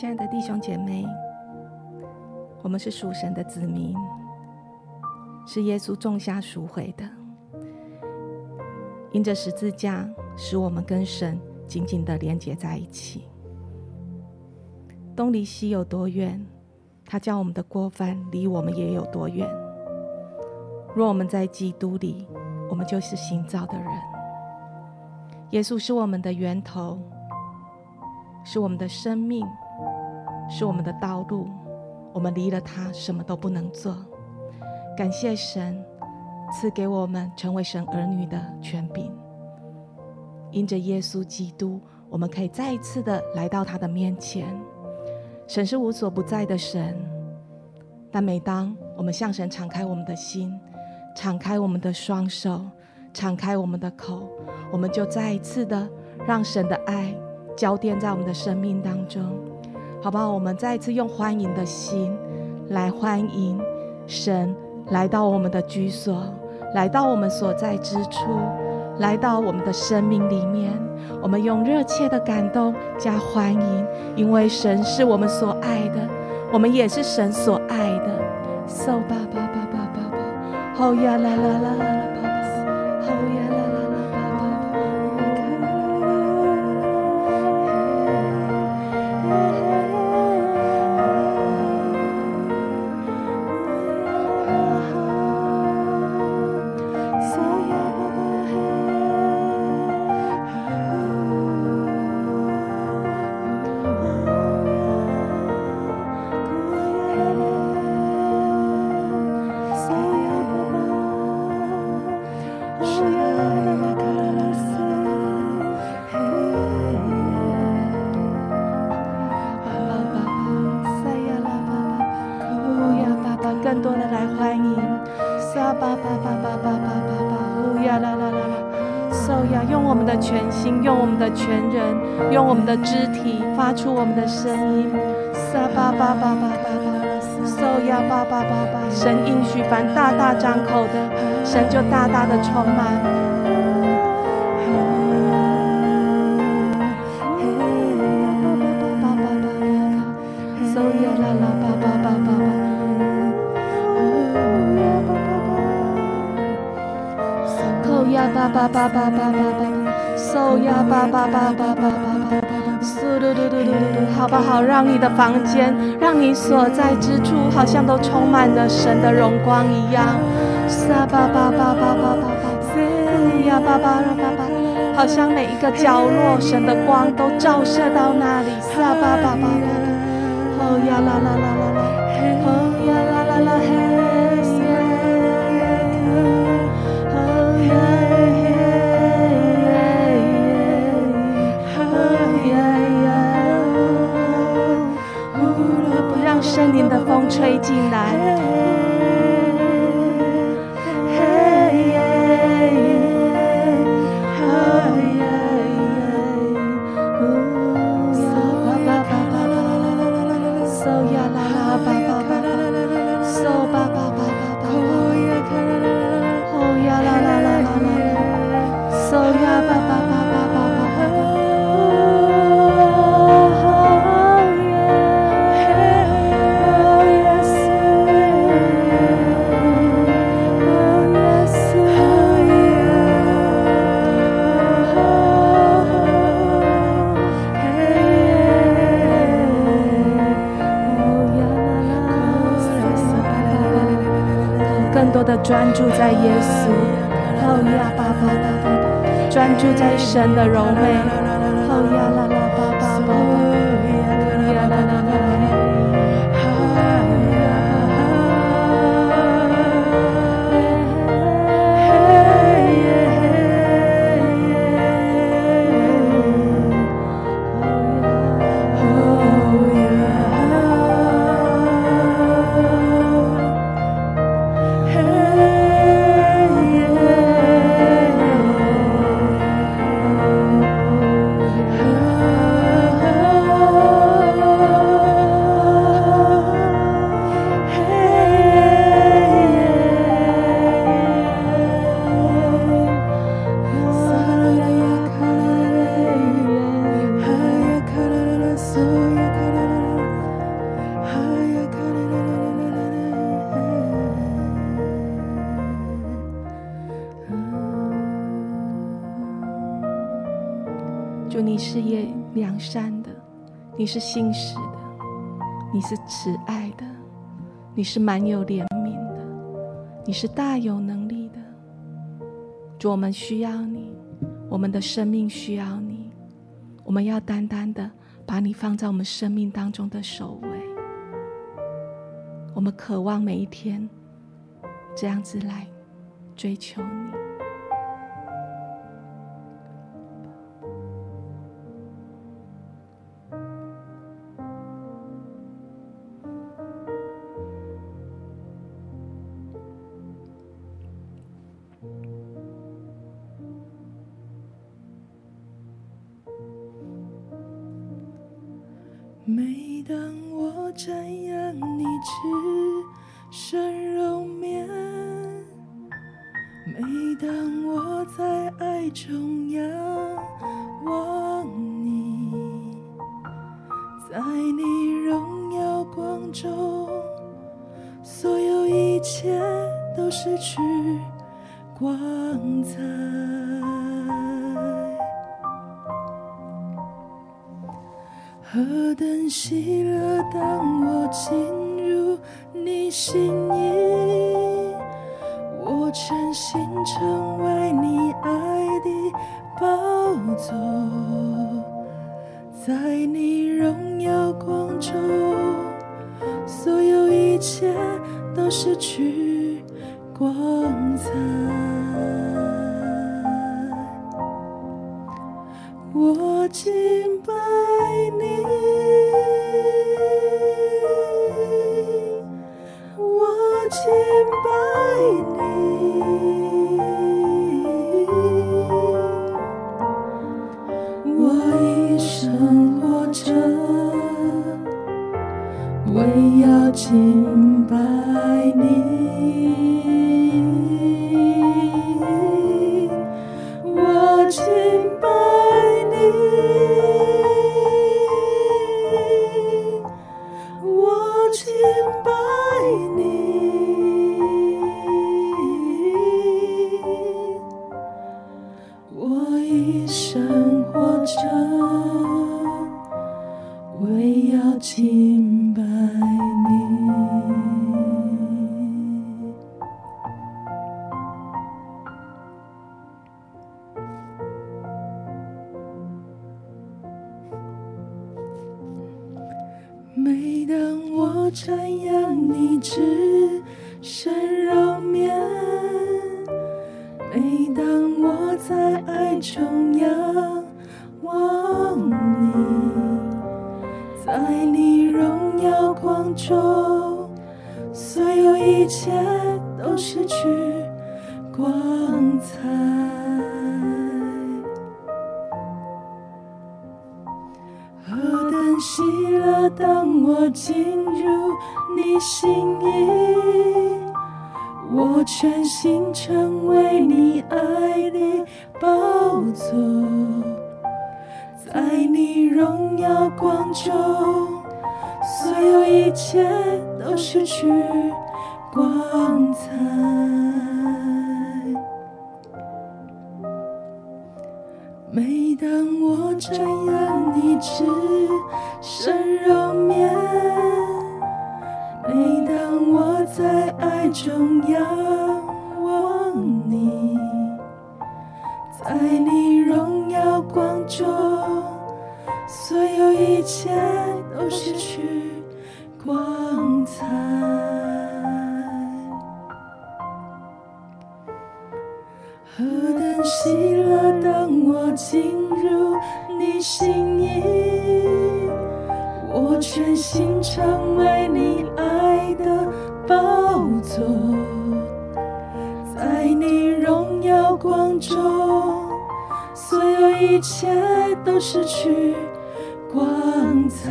亲爱的弟兄姐妹，我们是属神的子民，是耶稣种下赎回的。因着十字架，使我们跟神紧紧的连接在一起。东离西有多远，他叫我们的过犯离我们也有多远。若我们在基督里，我们就是新造的人。耶稣是我们的源头，是我们的生命。是我们的道路，我们离了他什么都不能做。感谢神赐给我们成为神儿女的权柄，因着耶稣基督，我们可以再一次的来到他的面前。神是无所不在的神，但每当我们向神敞开我们的心，敞开我们的双手，敞开我们的口，我们就再一次的让神的爱浇奠在我们的生命当中。好不好？我们再一次用欢迎的心来欢迎神来到我们的居所，来到我们所在之处，来到我们的生命里面。我们用热切的感动加欢迎，因为神是我们所爱的，我们也是神所爱的。So 吧吧吧吧吧吧，好呀啦啦啦的肢体发出我们的声音，撒巴巴巴巴巴巴，受呀巴巴巴巴。神应许凡大大张口的，神就大大的充满。受呀啦啦巴巴巴巴巴，口呀巴巴巴巴巴巴。嗖嘟嘟嘟嘟嘟嘟，好不好？让你的房间，让你所在之处，好像都充满了神的荣光一样。沙吧吧吧吧吧吧吧，嗖呀爸爸，让爸爸，好像每一个角落，神的光都照射到那里。沙吧吧吧吧吧，哦呀啦啦啦啦风吹进来。专注在耶稣，哦呀，爸爸，专注在神的柔美，是信实的，你是慈爱的，你是满有怜悯的，你是大有能力的。主，我们需要你，我们的生命需要你，我们要单单的把你放在我们生命当中的首位。我们渴望每一天这样子来追求你。每当我瞻仰你至圣容面，每当我在爱中仰望你，在你荣耀光中，所有一切都失去光彩。何等喜乐，当我进入你心意，我全心成为你爱的宝座，在你荣耀光中，所有一切都失去光彩。中仰望你，在你荣耀光中，所有一切都失去光彩。何等喜乐，当我进入你心意。我全心成为你爱的宝座在你荣耀光中所有一切都失去光彩。每当我沾染你只身肉棉每当我在爱中仰望你，在你荣耀光中，所有一切都失去光彩。何等喜乐，当我进入你心意。全心成为你爱的宝座在你荣耀光中所有一切都失去光彩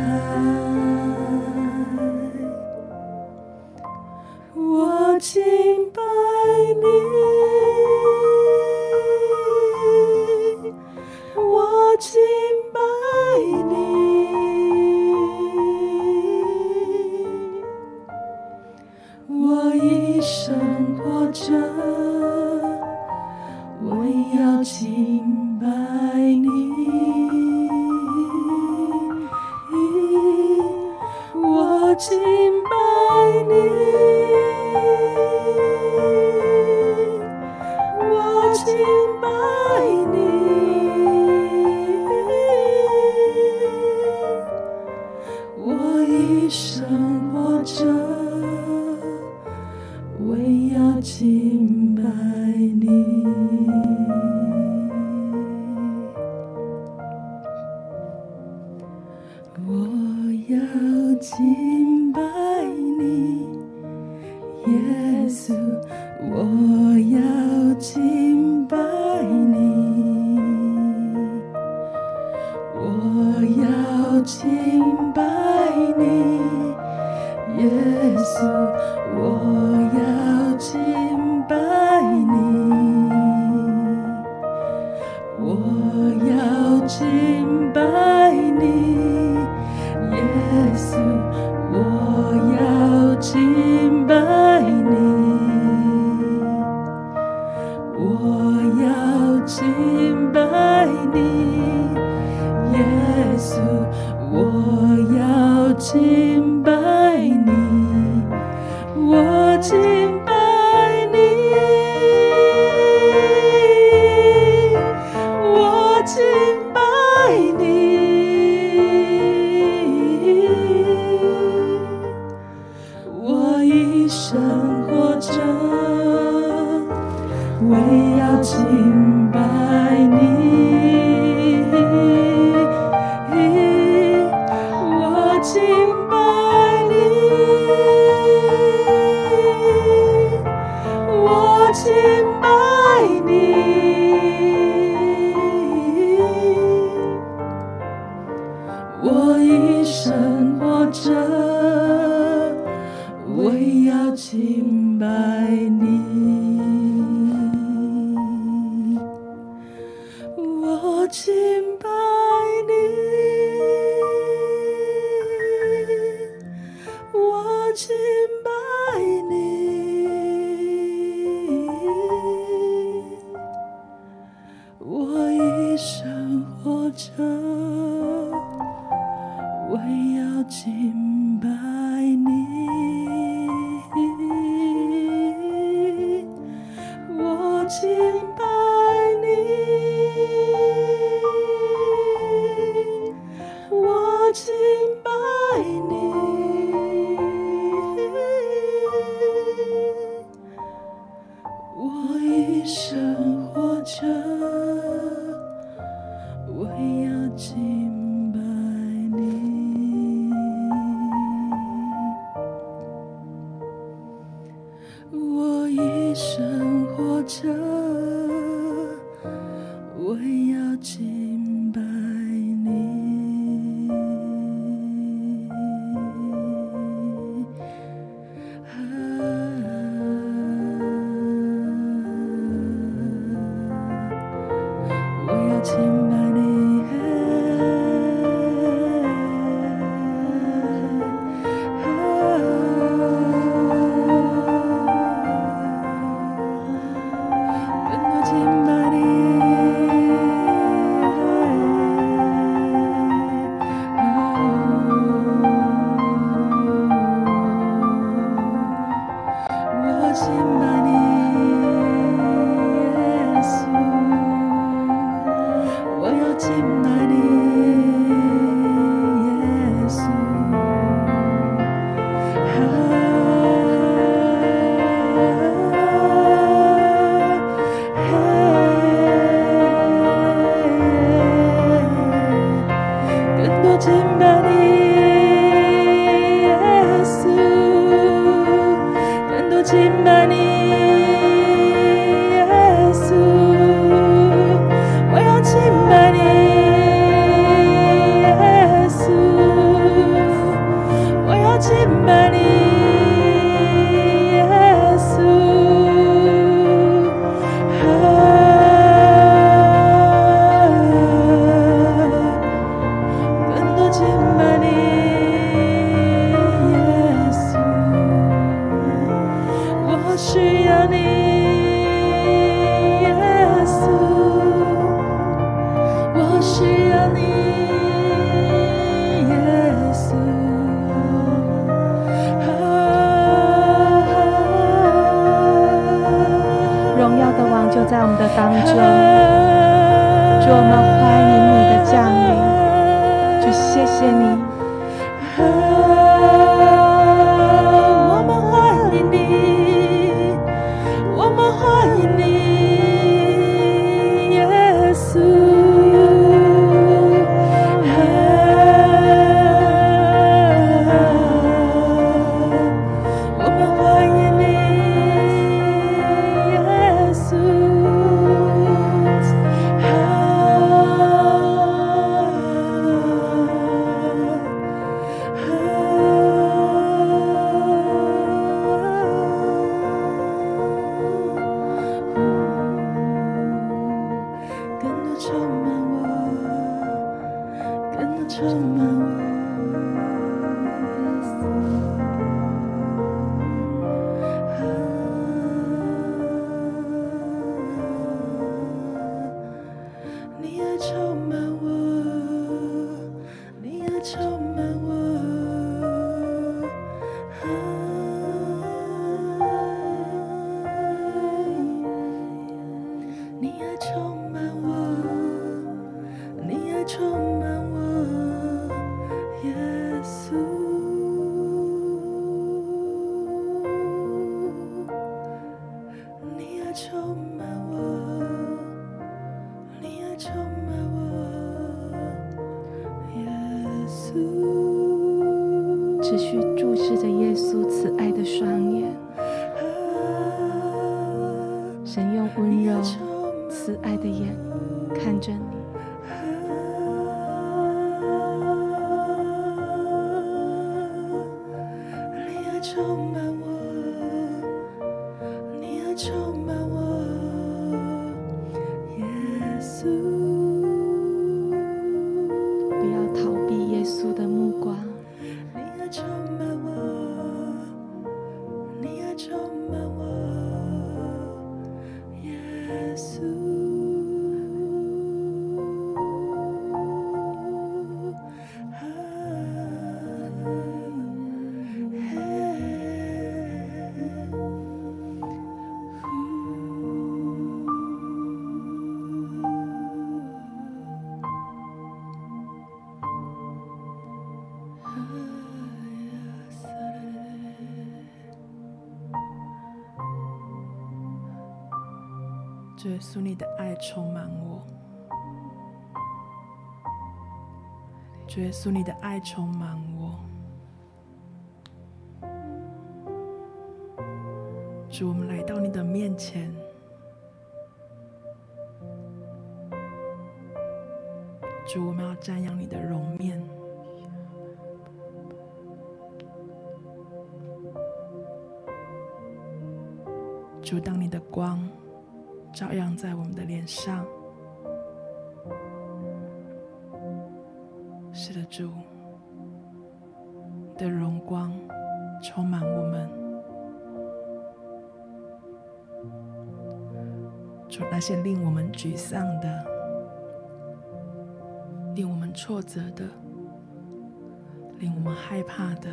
我敬拜你。我们欢迎你的降临。就，谢谢你。敲门耶稣，你的爱充满我。耶稣，你的爱充满我。主，我们来到你的面前。照耀在我们的脸上。是的，主的荣光充满我们。主，那些令我们沮丧的、令我们挫折的、令我们害怕的，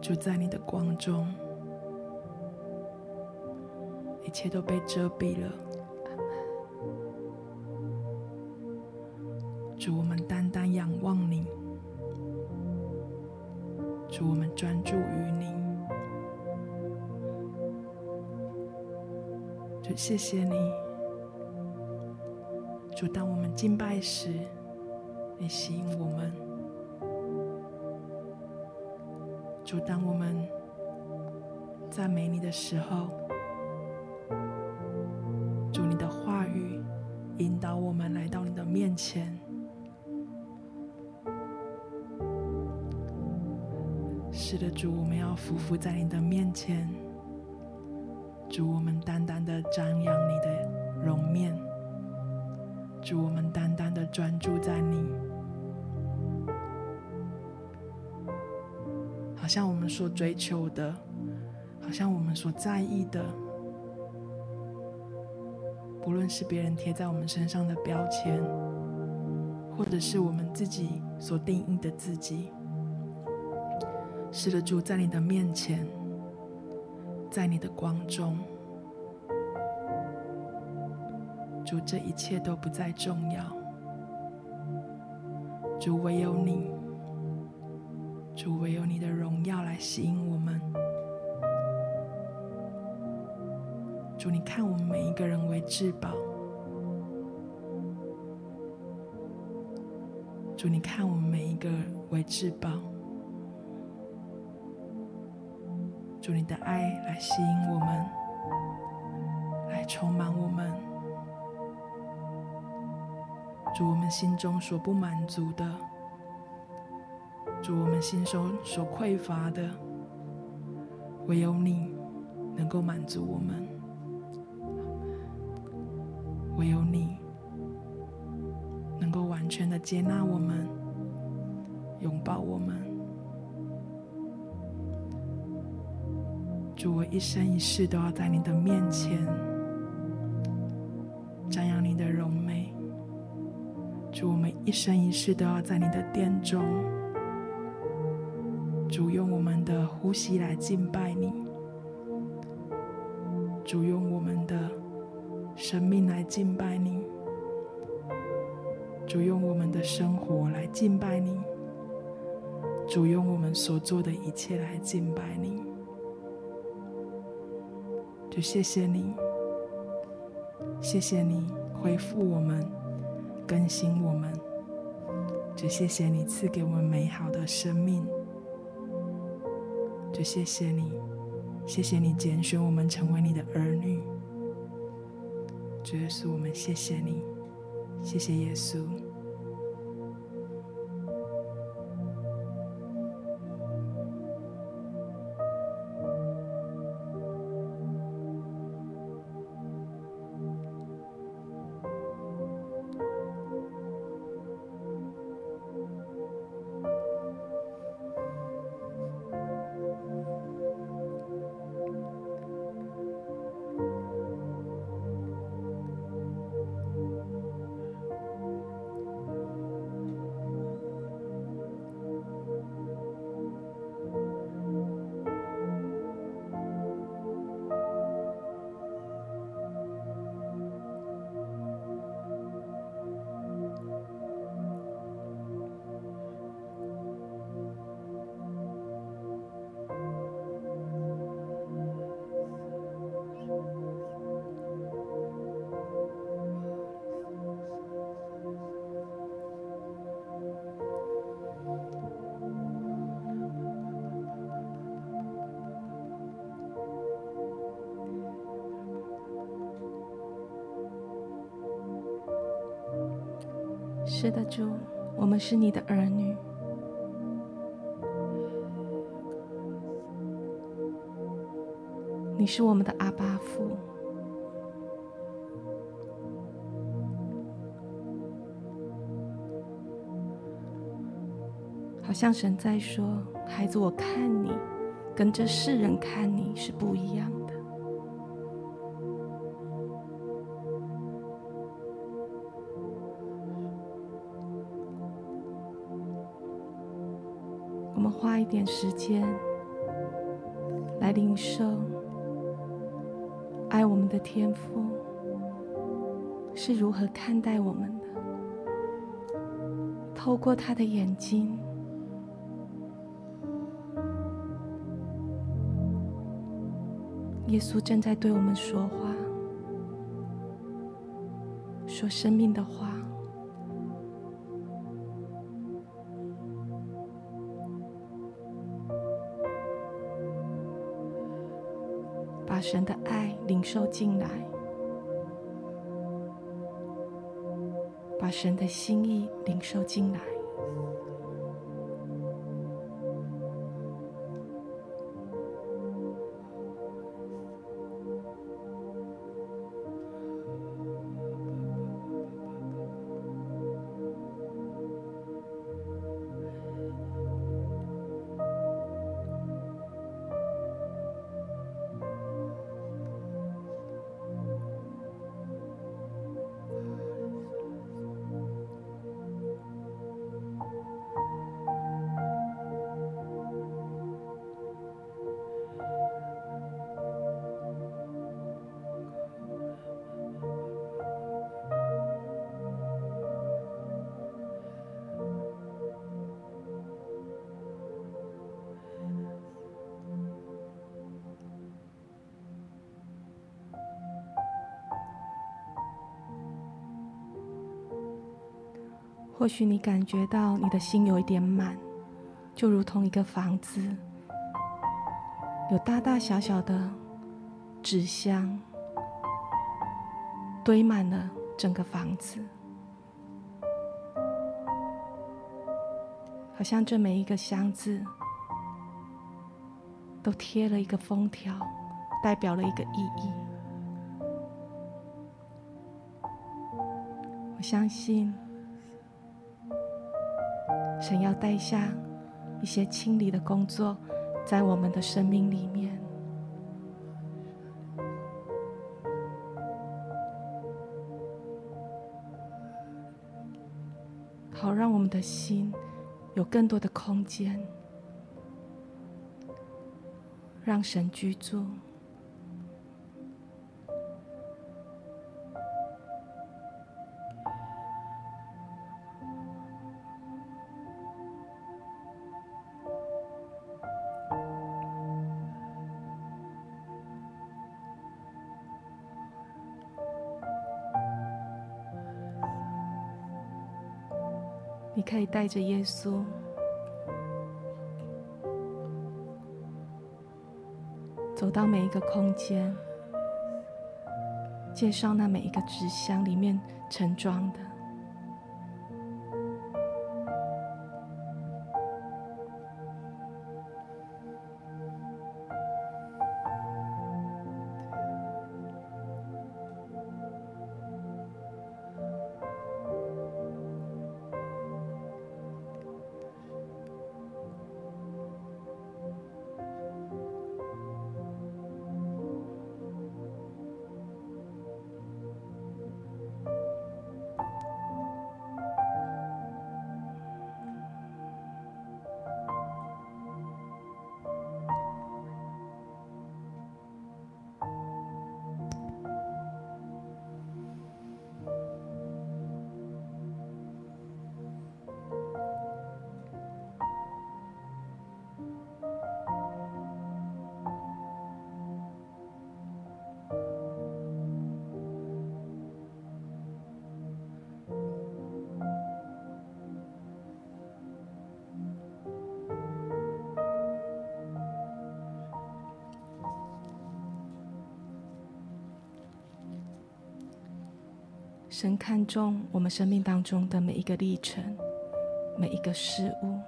就在你的光中。一切都被遮蔽了。主，我们单单仰望你。主，我们专注于你。主，谢谢你。主，当我们敬拜时，你吸引我们。主，当我们赞美你的时候。要匍匐在你的面前。主，我们单单的瞻仰你的容面。主，我们单单的专注在你。好像我们所追求的，好像我们所在意的。不论是别人贴在我们身上的标签，或者是我们自己所定义的自己，是的，主，在你的面前，在你的光中，主，这一切都不再重要。主，唯有你，主，唯有你的荣耀来吸引我们。主，你看我们每一个人为至宝。主，你看我们每一个人为至宝。主，你的爱来吸引我们，来充满我们。主，我们心中所不满足的，主，我们心中所匮乏的，唯有你能够满足我们，唯有你能够完全的接纳我们，拥抱我们。主，我一生一世都要在你的面前瞻仰你的荣美。主，我们一生一世都要在你的殿中，主，用我们的呼吸来敬拜你，主，用我们的生命来敬拜你，主，用我们的生活来敬拜你，主，用我们所做的一切来敬拜你。就谢谢你，谢谢你恢复我们，更新我们。就谢谢你赐给我们美好的生命。就谢谢你，谢谢你拣选我们成为你的儿女。主耶稣，我们谢谢你，谢谢耶稣。是的，主，我们是你的儿女，你是我们的阿爸父，好像神在说：“孩子，我看你，跟这世人看你是不一样。点时间来领受爱我们的天父是如何看待我们的，透过他的眼睛，耶稣正在对我们说话，说生命的话。把神的爱领受进来，把神的心意领受进来。或许你感觉到你的心有一点满，就如同一个房子，有大大小小的纸箱，堆满了整个房子，好像这每一个箱子都贴了一个封条，代表了一个意义。我相信。神要带下一些清理的工作，在我们的生命里面，好让我们的心有更多的空间，让神居住。带着耶稣走到每一个空间，介绍那每一个纸箱里面盛装的。神看重我们生命当中的每一个历程，每一个事物。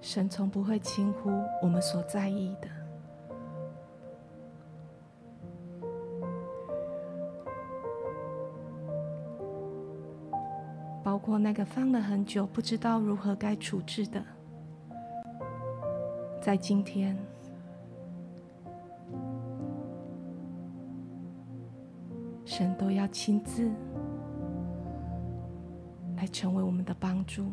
神从不会轻忽我们所在意的。我那个放了很久不知道如何该处置的，在今天，神都要亲自来成为我们的帮助。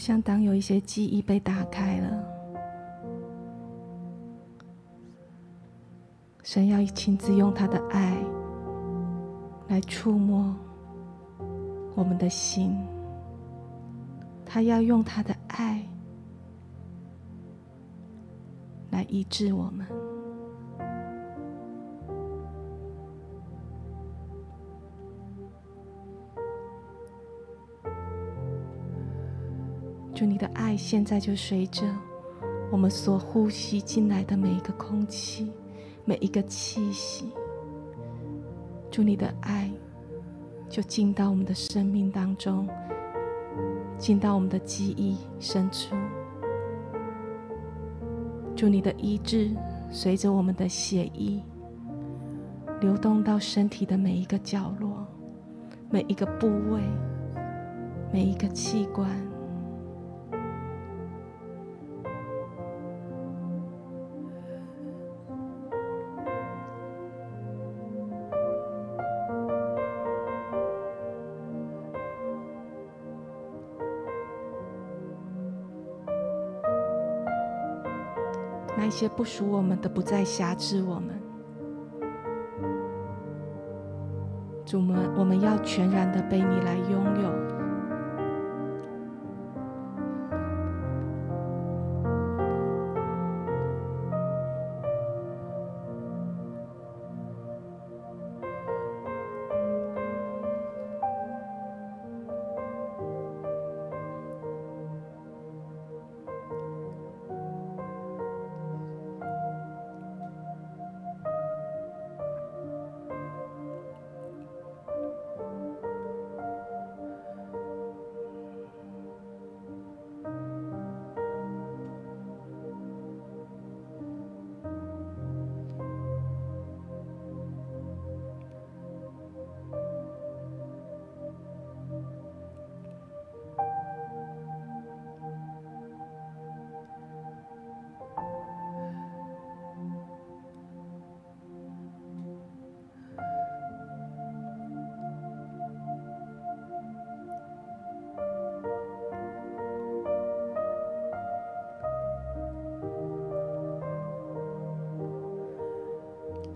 像当有一些记忆被打开了，神要亲自用他的爱来触摸我们的心，他要用他的爱来医治我们。现在就随着我们所呼吸进来的每一个空气，每一个气息。祝你的爱就进到我们的生命当中，进到我们的记忆深处。祝你的医治随着我们的血液流动到身体的每一个角落、每一个部位、每一个器官。那些不属我们的，不再辖制我们。主们，我们要全然的被你来拥有。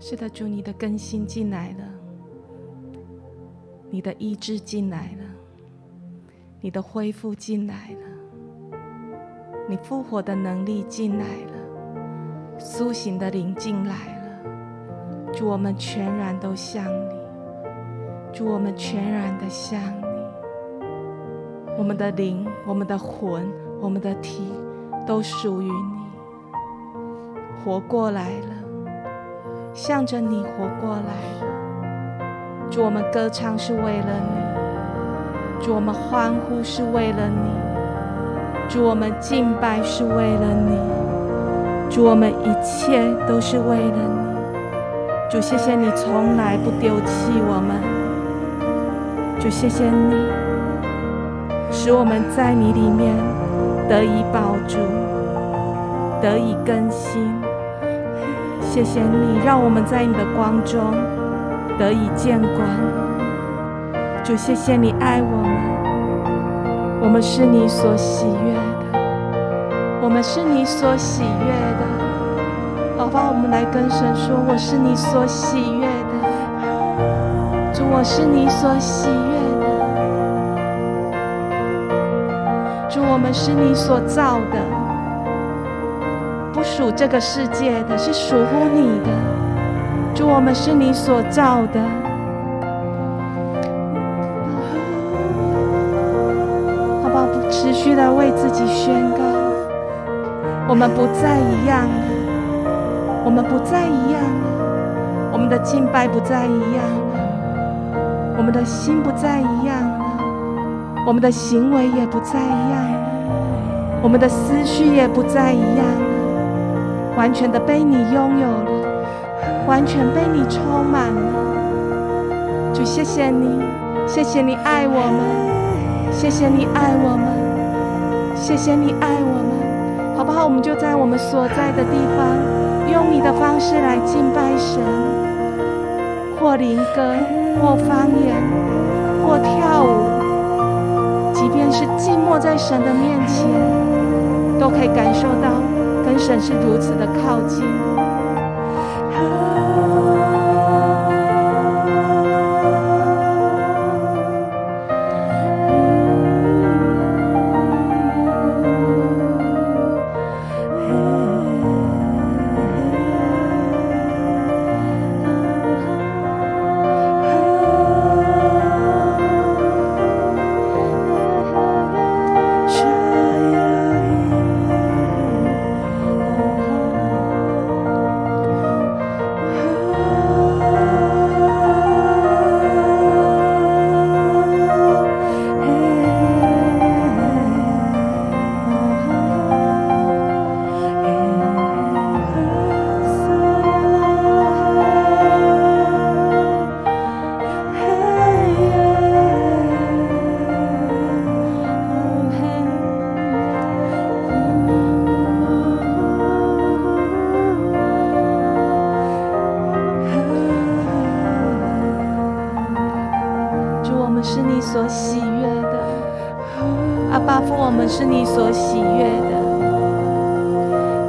是的，主，你的更新进来了，你的医治进来了，你的恢复进来了，你复活的能力进来了，苏醒的灵进来了。主，我们全然都像你，主，我们全然的像你，我们的灵、我们的魂、我们的体都属于你，活过来了。向着你活过来。祝，我们歌唱是为了你；主，我们欢呼是为了你；主，我们敬拜是为了你；主，我们一切都是为了你。主，谢谢你从来不丢弃我们；主，谢谢你使我们在你里面得以保住，得以更新。谢谢你，让我们在你的光中得以见光。主，谢谢你爱我们，我们是你所喜悦的，我们是你所喜悦的。好吧，我们来跟神说：“我是你所喜悦的。”主，我是你所喜悦的。主，我们是你所造的。属这个世界的，是属乎你的。主，我们是你所造的，好不好？不持续的为自己宣告，我们不再一样了，我们不再一样了，我们的敬拜不再一样了，我们的心不再一样了，我们的行为也不再一样了，我们的思绪也不再一样了。完全的被你拥有了，完全被你充满了。主，谢谢你，谢谢你爱我们，谢谢你爱我们，谢谢你爱我们，好不好？我们就在我们所在的地方，用你的方式来敬拜神，或灵歌，或方言，或跳舞，即便是寂寞在神的面前，都可以感受到跟神是如此的靠近。是你所喜悦的，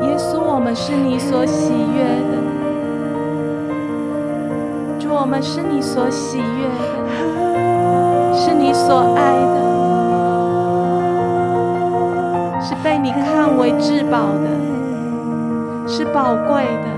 耶稣，我们是你所喜悦的，主，我们是你所喜悦的，是你所爱的，是被你看为至宝的，是宝贵的。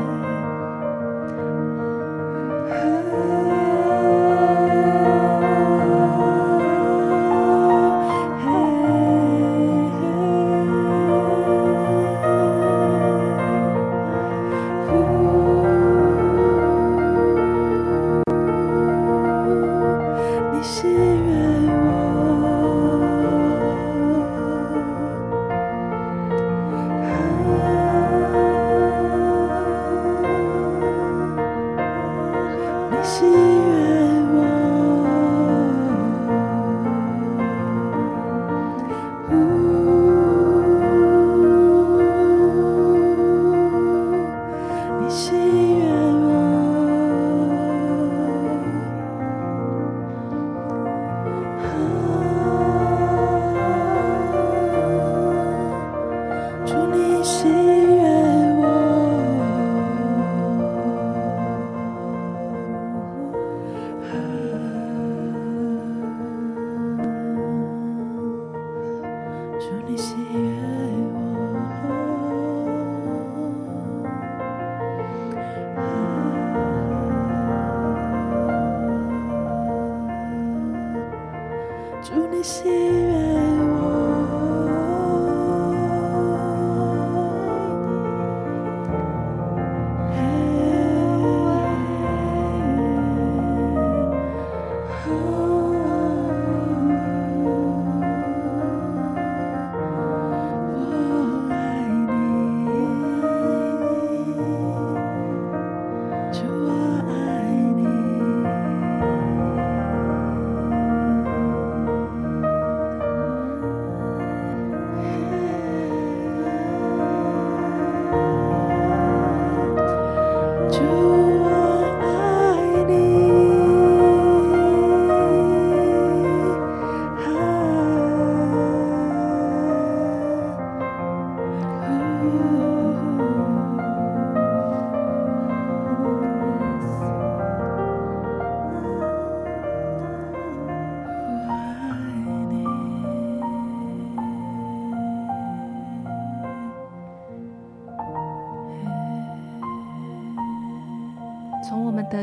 心。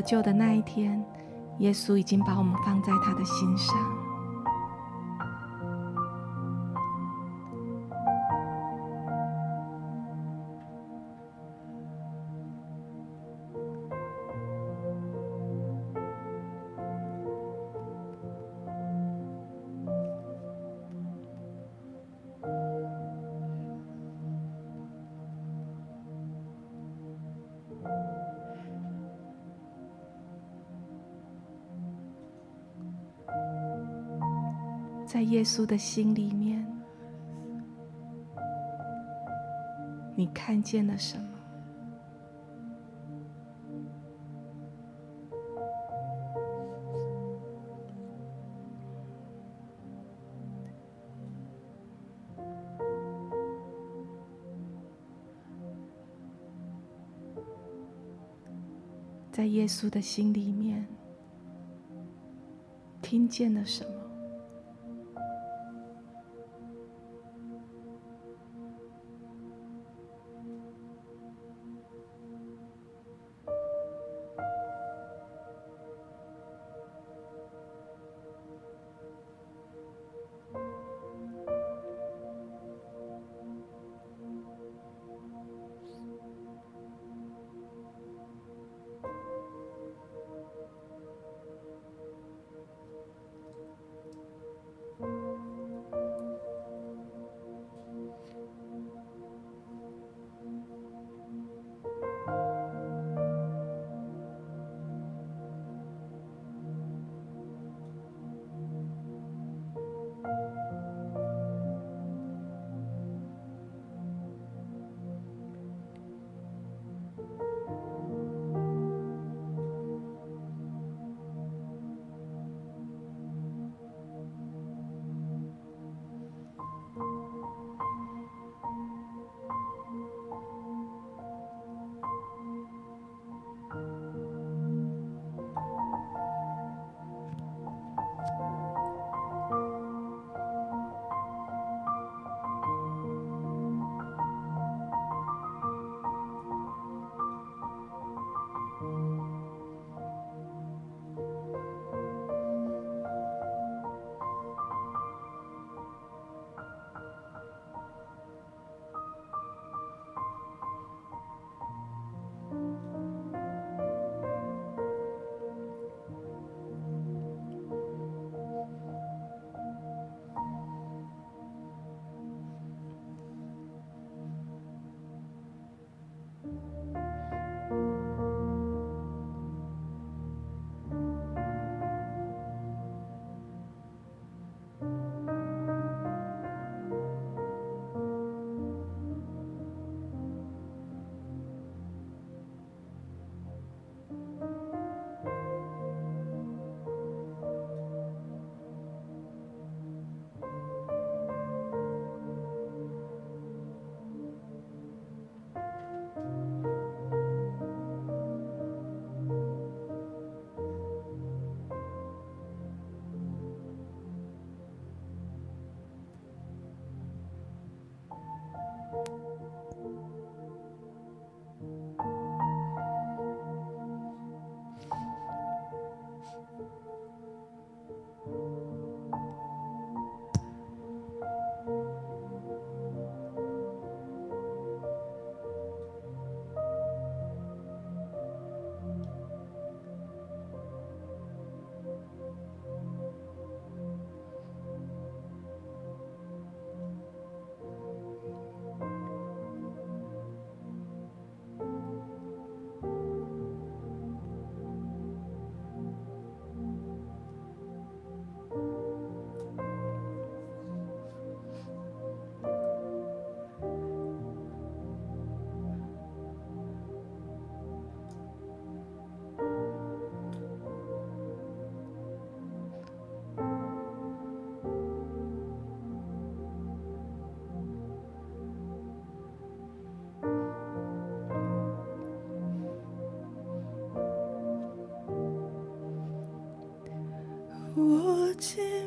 救的那一天，耶稣已经把我们放在他的心上。在耶稣的心里面。你看见了什么？在耶稣的心里面听见了什么？我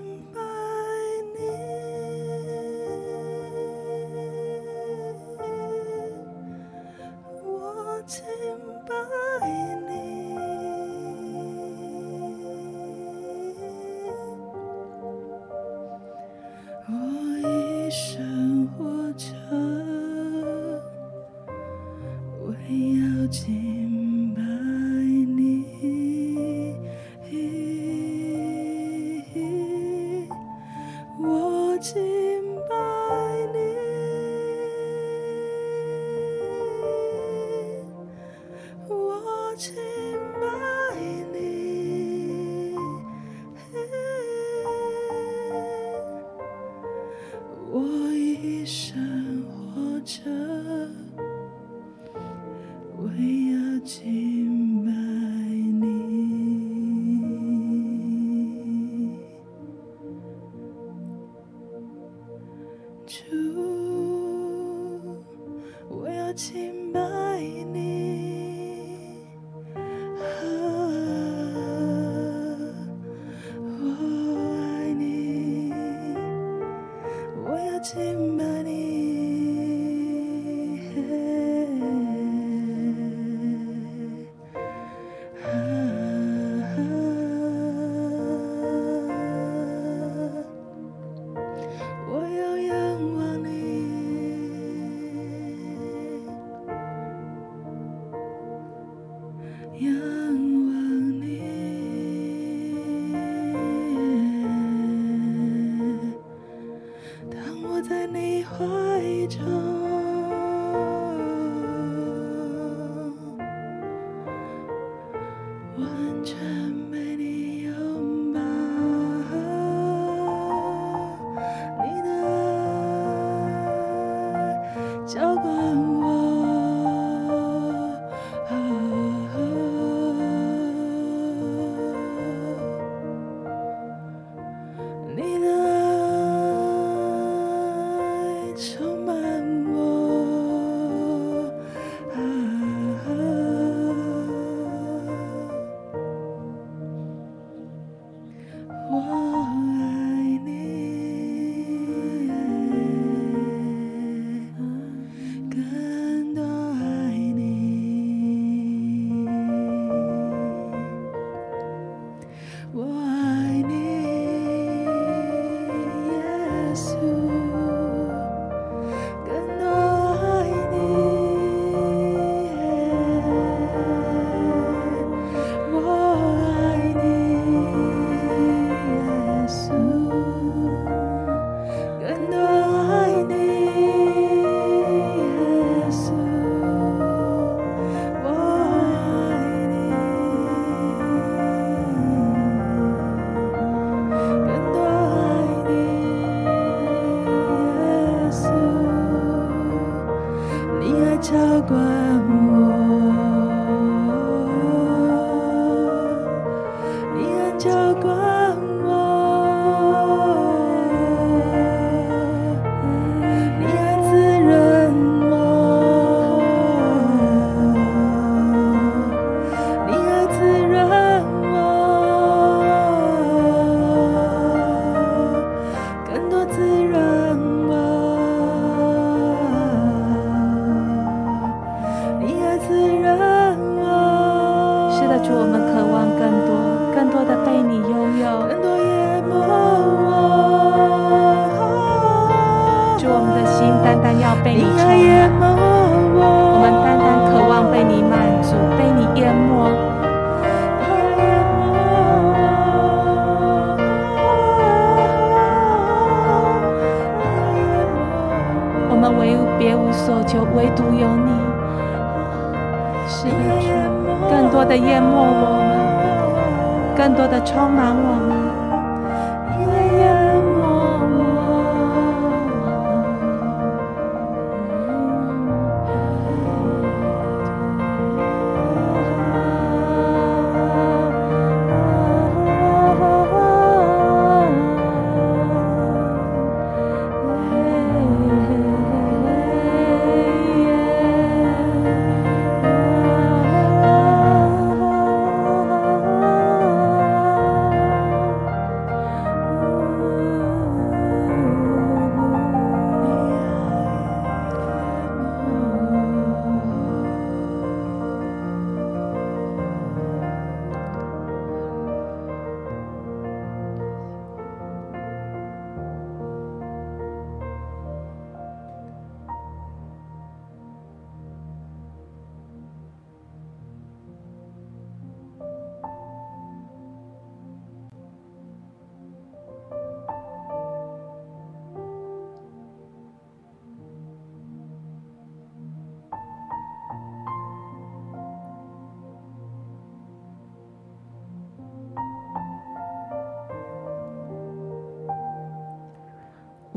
empty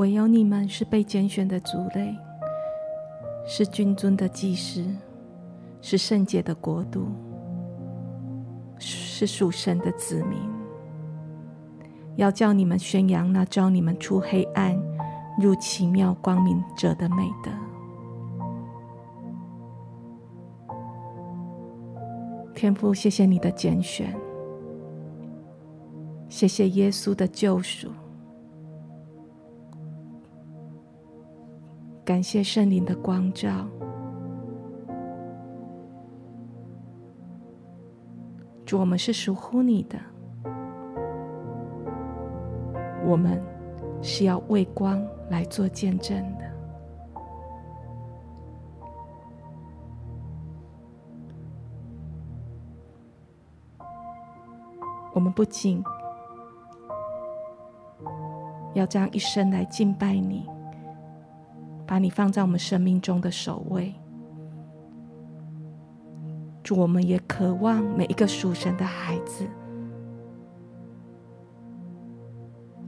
唯有你们是被拣选的族类，是君尊的祭司，是圣洁的国度，是属神的子民。要叫你们宣扬那招你们出黑暗入奇妙光明者的美德。天父，谢谢你的拣选，谢谢耶稣的救赎。感谢圣灵的光照，主，我们是属乎你的，我们是要为光来做见证的。我们不仅要这样一生来敬拜你。把你放在我们生命中的首位，主，我们也渴望每一个属神的孩子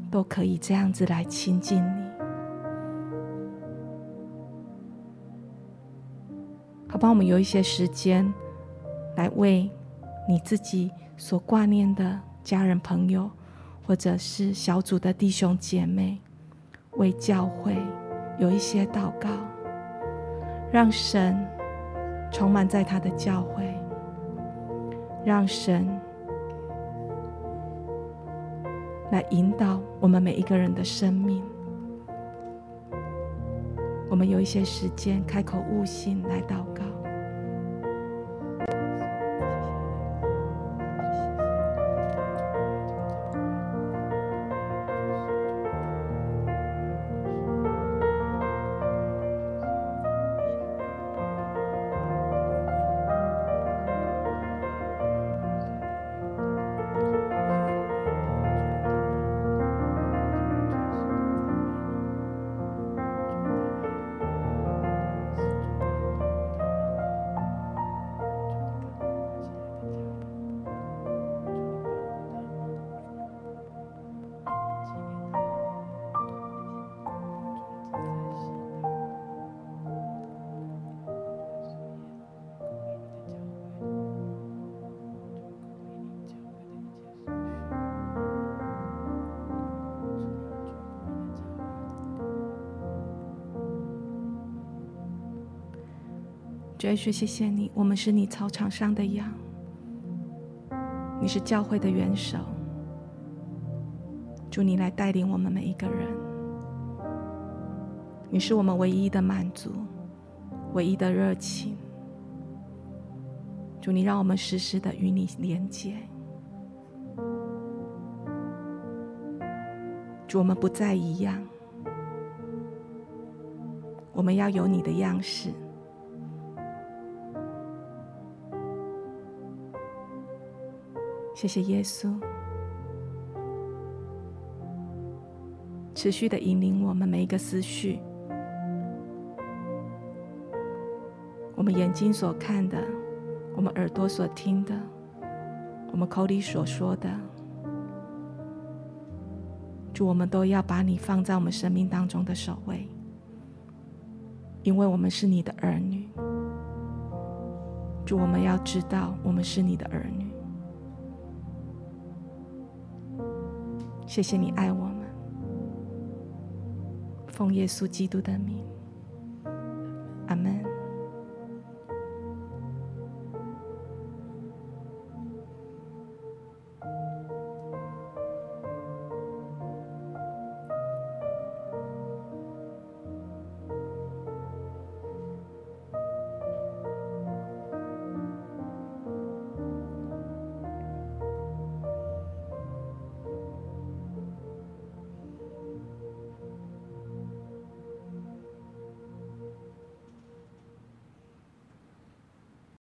都可以这样子来亲近你，好吧？我们有一些时间来为你自己所挂念的家人、朋友，或者是小组的弟兄姐妹，为教会。有一些祷告，让神充满在他的教会，让神来引导我们每一个人的生命。我们有一些时间，开口悟性来祷告。主耶稣，谢谢你，我们是你操场上的羊，你是教会的元首。祝，你来带领我们每一个人，你是我们唯一的满足，唯一的热情。祝，你让我们时时的与你连接。主，我们不再一样，我们要有你的样式。谢谢耶稣，持续的引领我们每一个思绪，我们眼睛所看的，我们耳朵所听的，我们口里所说的，主，我们都要把你放在我们生命当中的首位，因为我们是你的儿女。主，我们要知道，我们是你的儿女。谢谢你爱我们，奉耶稣基督的名。